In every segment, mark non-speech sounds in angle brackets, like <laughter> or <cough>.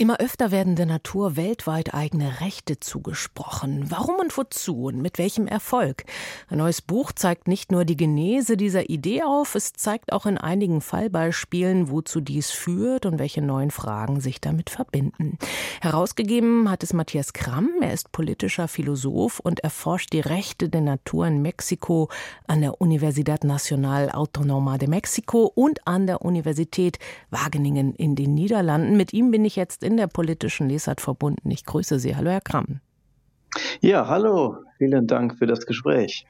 Immer öfter werden der Natur weltweit eigene Rechte zugesprochen. Warum und wozu und mit welchem Erfolg? Ein neues Buch zeigt nicht nur die Genese dieser Idee auf, es zeigt auch in einigen Fallbeispielen, wozu dies führt und welche neuen Fragen sich damit verbinden. Herausgegeben hat es Matthias Kramm. Er ist politischer Philosoph und erforscht die Rechte der Natur in Mexiko an der Universidad Nacional Autonoma de Mexico und an der Universität Wageningen in den Niederlanden. Mit ihm bin ich jetzt in der politischen Lesart verbunden. Ich grüße Sie. Hallo, Herr Kramm. Ja, hallo. Vielen Dank für das Gespräch.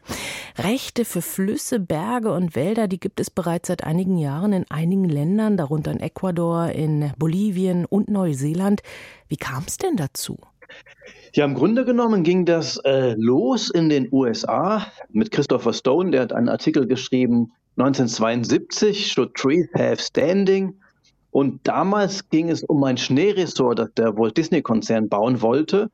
Rechte für Flüsse, Berge und Wälder, die gibt es bereits seit einigen Jahren in einigen Ländern, darunter in Ecuador, in Bolivien und Neuseeland. Wie kam es denn dazu? Ja, im Grunde genommen ging das äh, los in den USA mit Christopher Stone. Der hat einen Artikel geschrieben, 1972, Should Trees Have Standing? Und damals ging es um ein Schneeresort, das der Walt Disney-Konzern bauen wollte.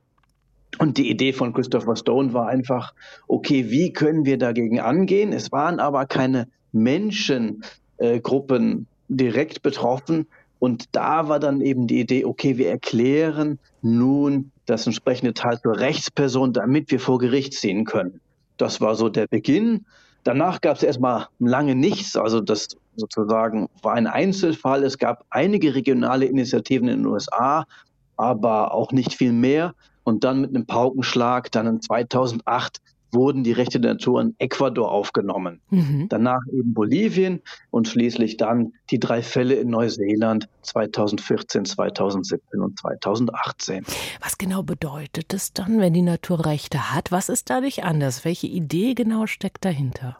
Und die Idee von Christopher Stone war einfach, okay, wie können wir dagegen angehen? Es waren aber keine Menschengruppen direkt betroffen. Und da war dann eben die Idee, okay, wir erklären nun das entsprechende Teil zur Rechtsperson, damit wir vor Gericht ziehen können. Das war so der Beginn. Danach gab es erstmal lange nichts. Also das sozusagen war ein Einzelfall. Es gab einige regionale Initiativen in den USA, aber auch nicht viel mehr. Und dann mit einem Paukenschlag, dann in 2008 wurden die Rechte der Natur in Ecuador aufgenommen. Mhm. Danach eben Bolivien und schließlich dann die drei Fälle in Neuseeland 2014, 2017 und 2018. Was genau bedeutet es dann, wenn die Natur Rechte hat? Was ist dadurch anders? Welche Idee genau steckt dahinter?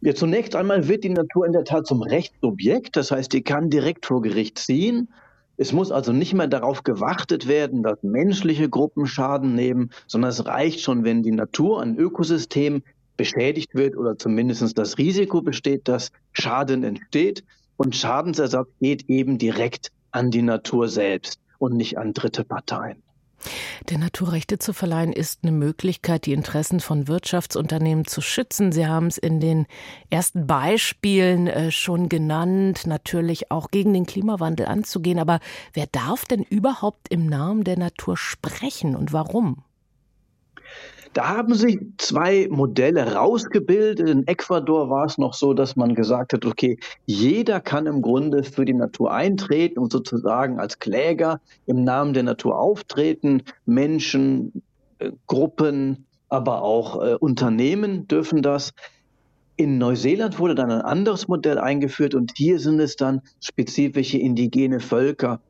Ja, zunächst einmal wird die Natur in der Tat zum Rechtsobjekt, das heißt, die kann direkt vor Gericht ziehen. Es muss also nicht mehr darauf gewartet werden, dass menschliche Gruppen Schaden nehmen, sondern es reicht schon, wenn die Natur, ein Ökosystem beschädigt wird oder zumindest das Risiko besteht, dass Schaden entsteht. Und Schadensersatz geht eben direkt an die Natur selbst und nicht an dritte Parteien. Der Naturrechte zu verleihen ist eine Möglichkeit, die Interessen von Wirtschaftsunternehmen zu schützen. Sie haben es in den ersten Beispielen äh, schon genannt, natürlich auch gegen den Klimawandel anzugehen. Aber wer darf denn überhaupt im Namen der Natur sprechen und warum? Da haben sich zwei Modelle rausgebildet. In Ecuador war es noch so, dass man gesagt hat, okay, jeder kann im Grunde für die Natur eintreten und sozusagen als Kläger im Namen der Natur auftreten. Menschen, äh, Gruppen, aber auch äh, Unternehmen dürfen das. In Neuseeland wurde dann ein anderes Modell eingeführt und hier sind es dann spezifische indigene Völker,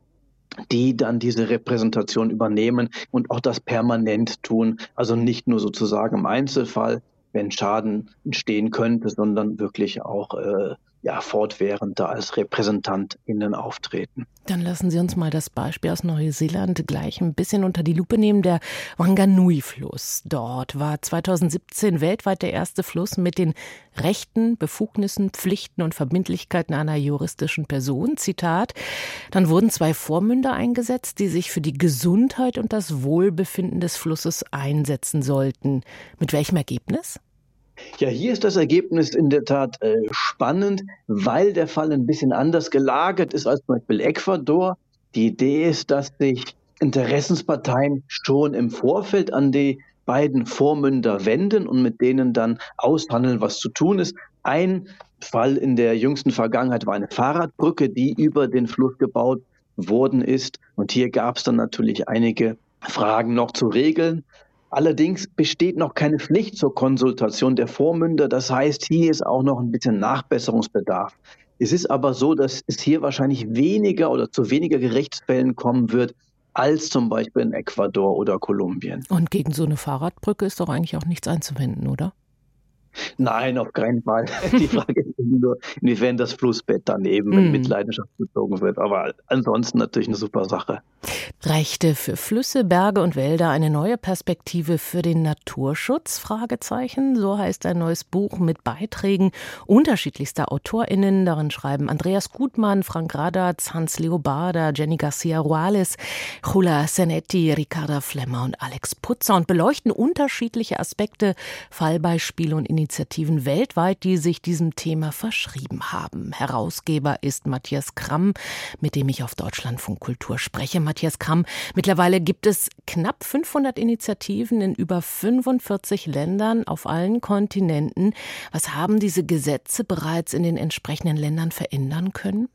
die dann diese Repräsentation übernehmen und auch das permanent tun. Also nicht nur sozusagen im Einzelfall, wenn Schaden entstehen könnte, sondern wirklich auch äh, ja, fortwährend da als RepräsentantInnen auftreten. Dann lassen Sie uns mal das Beispiel aus Neuseeland gleich ein bisschen unter die Lupe nehmen. Der Wanganui-Fluss dort war 2017 weltweit der erste Fluss mit den Rechten, Befugnissen, Pflichten und Verbindlichkeiten einer juristischen Person. Zitat. Dann wurden zwei Vormünder eingesetzt, die sich für die Gesundheit und das Wohlbefinden des Flusses einsetzen sollten. Mit welchem Ergebnis? Ja, hier ist das Ergebnis in der Tat äh, spannend, weil der Fall ein bisschen anders gelagert ist als zum Beispiel Ecuador. Die Idee ist, dass sich Interessensparteien schon im Vorfeld an die beiden Vormünder wenden und mit denen dann aushandeln, was zu tun ist. Ein Fall in der jüngsten Vergangenheit war eine Fahrradbrücke, die über den Fluss gebaut worden ist. Und hier gab es dann natürlich einige Fragen noch zu regeln. Allerdings besteht noch keine Pflicht zur Konsultation der Vormünder. Das heißt, hier ist auch noch ein bisschen Nachbesserungsbedarf. Es ist aber so, dass es hier wahrscheinlich weniger oder zu weniger Gerichtsfällen kommen wird, als zum Beispiel in Ecuador oder Kolumbien. Und gegen so eine Fahrradbrücke ist doch eigentlich auch nichts einzuwenden, oder? Nein, auf keinen Fall. <laughs> Die Frage ist nur, inwiefern das Flussbett daneben mm. in Mitleidenschaft gezogen wird. Aber ansonsten natürlich eine super Sache. Rechte für Flüsse, Berge und Wälder, eine neue Perspektive für den Naturschutz? Fragezeichen. So heißt ein neues Buch mit Beiträgen unterschiedlichster AutorInnen. Darin schreiben Andreas Gutmann, Frank Radatz, Hans Leobarda, Jenny Garcia Ruales, Jula Senetti, Ricarda Flemmer und Alex Putzer und beleuchten unterschiedliche Aspekte, Fallbeispiele und Initiativen weltweit, die sich diesem Thema verschrieben haben. Herausgeber ist Matthias Kramm, mit dem ich auf Deutschlandfunk Kultur spreche. Matthias Kramm Programm. Mittlerweile gibt es knapp 500 Initiativen in über 45 Ländern auf allen Kontinenten. Was haben diese Gesetze bereits in den entsprechenden Ländern verändern können?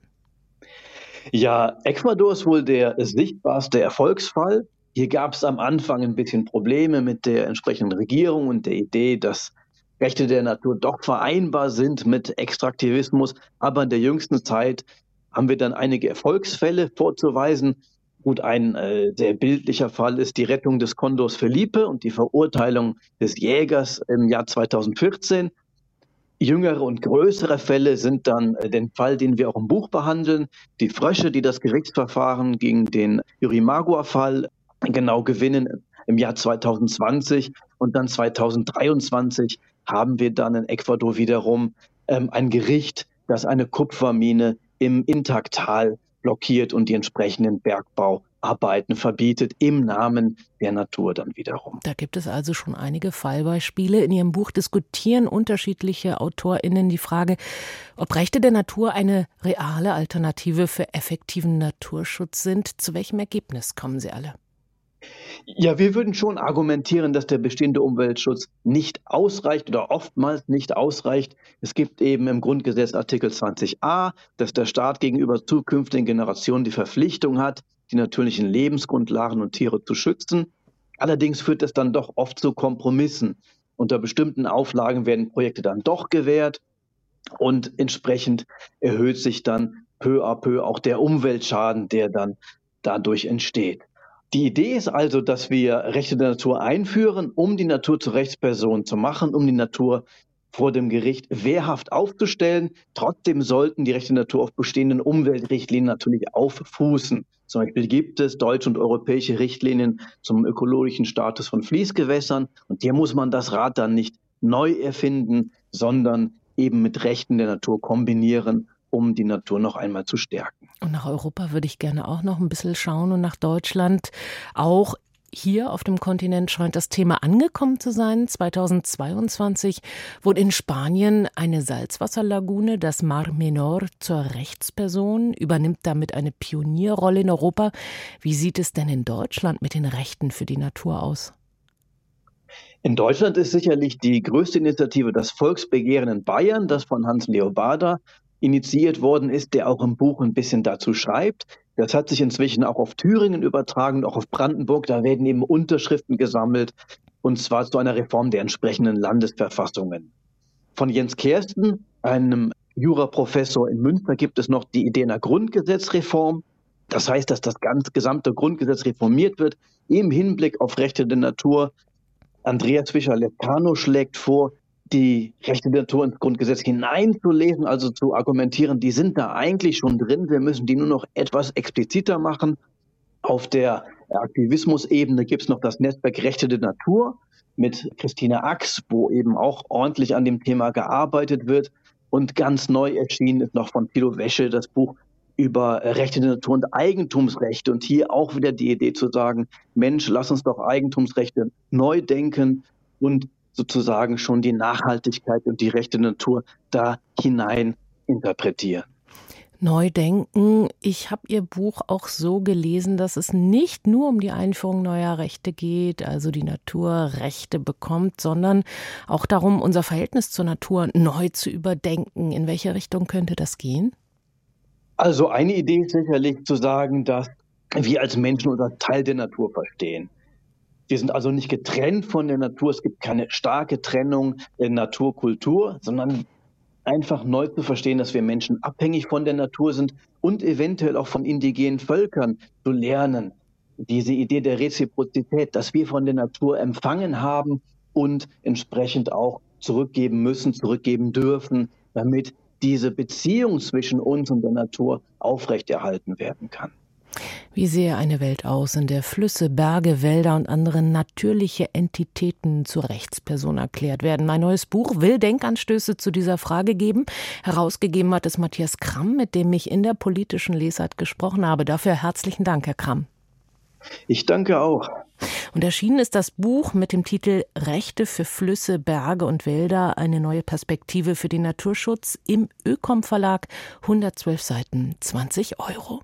Ja, Ecuador ist wohl der sichtbarste Erfolgsfall. Hier gab es am Anfang ein bisschen Probleme mit der entsprechenden Regierung und der Idee, dass Rechte der Natur doch vereinbar sind mit Extraktivismus. Aber in der jüngsten Zeit haben wir dann einige Erfolgsfälle vorzuweisen. Gut, ein äh, sehr bildlicher Fall ist die Rettung des Kondors Felipe und die Verurteilung des Jägers im Jahr 2014. Jüngere und größere Fälle sind dann äh, den Fall, den wir auch im Buch behandeln, die Frösche, die das Gerichtsverfahren gegen den Yurimagua-Fall genau gewinnen im Jahr 2020 und dann 2023 haben wir dann in Ecuador wiederum ähm, ein Gericht, das eine Kupfermine im Intaktal blockiert und die entsprechenden Bergbauarbeiten verbietet im Namen der Natur dann wiederum. Da gibt es also schon einige Fallbeispiele. In Ihrem Buch diskutieren unterschiedliche AutorInnen die Frage, ob Rechte der Natur eine reale Alternative für effektiven Naturschutz sind. Zu welchem Ergebnis kommen Sie alle? Ja, wir würden schon argumentieren, dass der bestehende Umweltschutz nicht ausreicht oder oftmals nicht ausreicht. Es gibt eben im Grundgesetz Artikel 20a, dass der Staat gegenüber zukünftigen Generationen die Verpflichtung hat, die natürlichen Lebensgrundlagen und Tiere zu schützen. Allerdings führt das dann doch oft zu Kompromissen. Unter bestimmten Auflagen werden Projekte dann doch gewährt und entsprechend erhöht sich dann peu à peu auch der Umweltschaden, der dann dadurch entsteht. Die Idee ist also, dass wir Rechte der Natur einführen, um die Natur zur Rechtsperson zu machen, um die Natur vor dem Gericht wehrhaft aufzustellen. Trotzdem sollten die Rechte der Natur auf bestehenden Umweltrichtlinien natürlich auffußen. Zum Beispiel gibt es deutsche und europäische Richtlinien zum ökologischen Status von Fließgewässern. Und hier muss man das Rad dann nicht neu erfinden, sondern eben mit Rechten der Natur kombinieren um die Natur noch einmal zu stärken. Und nach Europa würde ich gerne auch noch ein bisschen schauen und nach Deutschland auch. Hier auf dem Kontinent scheint das Thema angekommen zu sein. 2022 wurde in Spanien eine Salzwasserlagune, das Mar Menor, zur Rechtsperson, übernimmt damit eine Pionierrolle in Europa. Wie sieht es denn in Deutschland mit den Rechten für die Natur aus? In Deutschland ist sicherlich die größte Initiative das Volksbegehren in Bayern, das von Hans Leobarda initiiert worden ist, der auch im Buch ein bisschen dazu schreibt. Das hat sich inzwischen auch auf Thüringen übertragen, auch auf Brandenburg. Da werden eben Unterschriften gesammelt, und zwar zu einer Reform der entsprechenden Landesverfassungen. Von Jens Kersten, einem Juraprofessor in Münster, gibt es noch die Idee einer Grundgesetzreform. Das heißt, dass das ganze gesamte Grundgesetz reformiert wird im Hinblick auf Rechte der Natur. Andreas Fischer-Lepano schlägt vor, die Rechte der Natur ins Grundgesetz hineinzulesen, also zu argumentieren, die sind da eigentlich schon drin, wir müssen die nur noch etwas expliziter machen. Auf der Aktivismusebene gibt es noch das Netzwerk Rechte der Natur mit Christine Ax, wo eben auch ordentlich an dem Thema gearbeitet wird. Und ganz neu erschienen ist noch von Thilo Wäsche das Buch über Rechte der Natur und Eigentumsrechte. Und hier auch wieder die Idee zu sagen, Mensch, lass uns doch Eigentumsrechte neu denken und sozusagen schon die Nachhaltigkeit und die rechte Natur da hinein interpretieren. Neu denken. Ich habe Ihr Buch auch so gelesen, dass es nicht nur um die Einführung neuer Rechte geht, also die Natur Rechte bekommt, sondern auch darum, unser Verhältnis zur Natur neu zu überdenken. In welche Richtung könnte das gehen? Also eine Idee ist sicherlich zu sagen, dass wir als Menschen unser Teil der Natur verstehen. Wir sind also nicht getrennt von der Natur. Es gibt keine starke Trennung Natur-Kultur, sondern einfach neu zu verstehen, dass wir Menschen abhängig von der Natur sind und eventuell auch von indigenen Völkern zu lernen. Diese Idee der Reziprozität, dass wir von der Natur empfangen haben und entsprechend auch zurückgeben müssen, zurückgeben dürfen, damit diese Beziehung zwischen uns und der Natur aufrechterhalten werden kann. Wie sehe eine Welt aus, in der Flüsse, Berge, Wälder und andere natürliche Entitäten zur Rechtsperson erklärt werden? Mein neues Buch will Denkanstöße zu dieser Frage geben. Herausgegeben hat es Matthias Kramm, mit dem ich in der politischen Lesart gesprochen habe. Dafür herzlichen Dank, Herr Kramm. Ich danke auch. Und erschienen ist das Buch mit dem Titel Rechte für Flüsse, Berge und Wälder, eine neue Perspektive für den Naturschutz im Ökom Verlag, 112 Seiten, 20 Euro.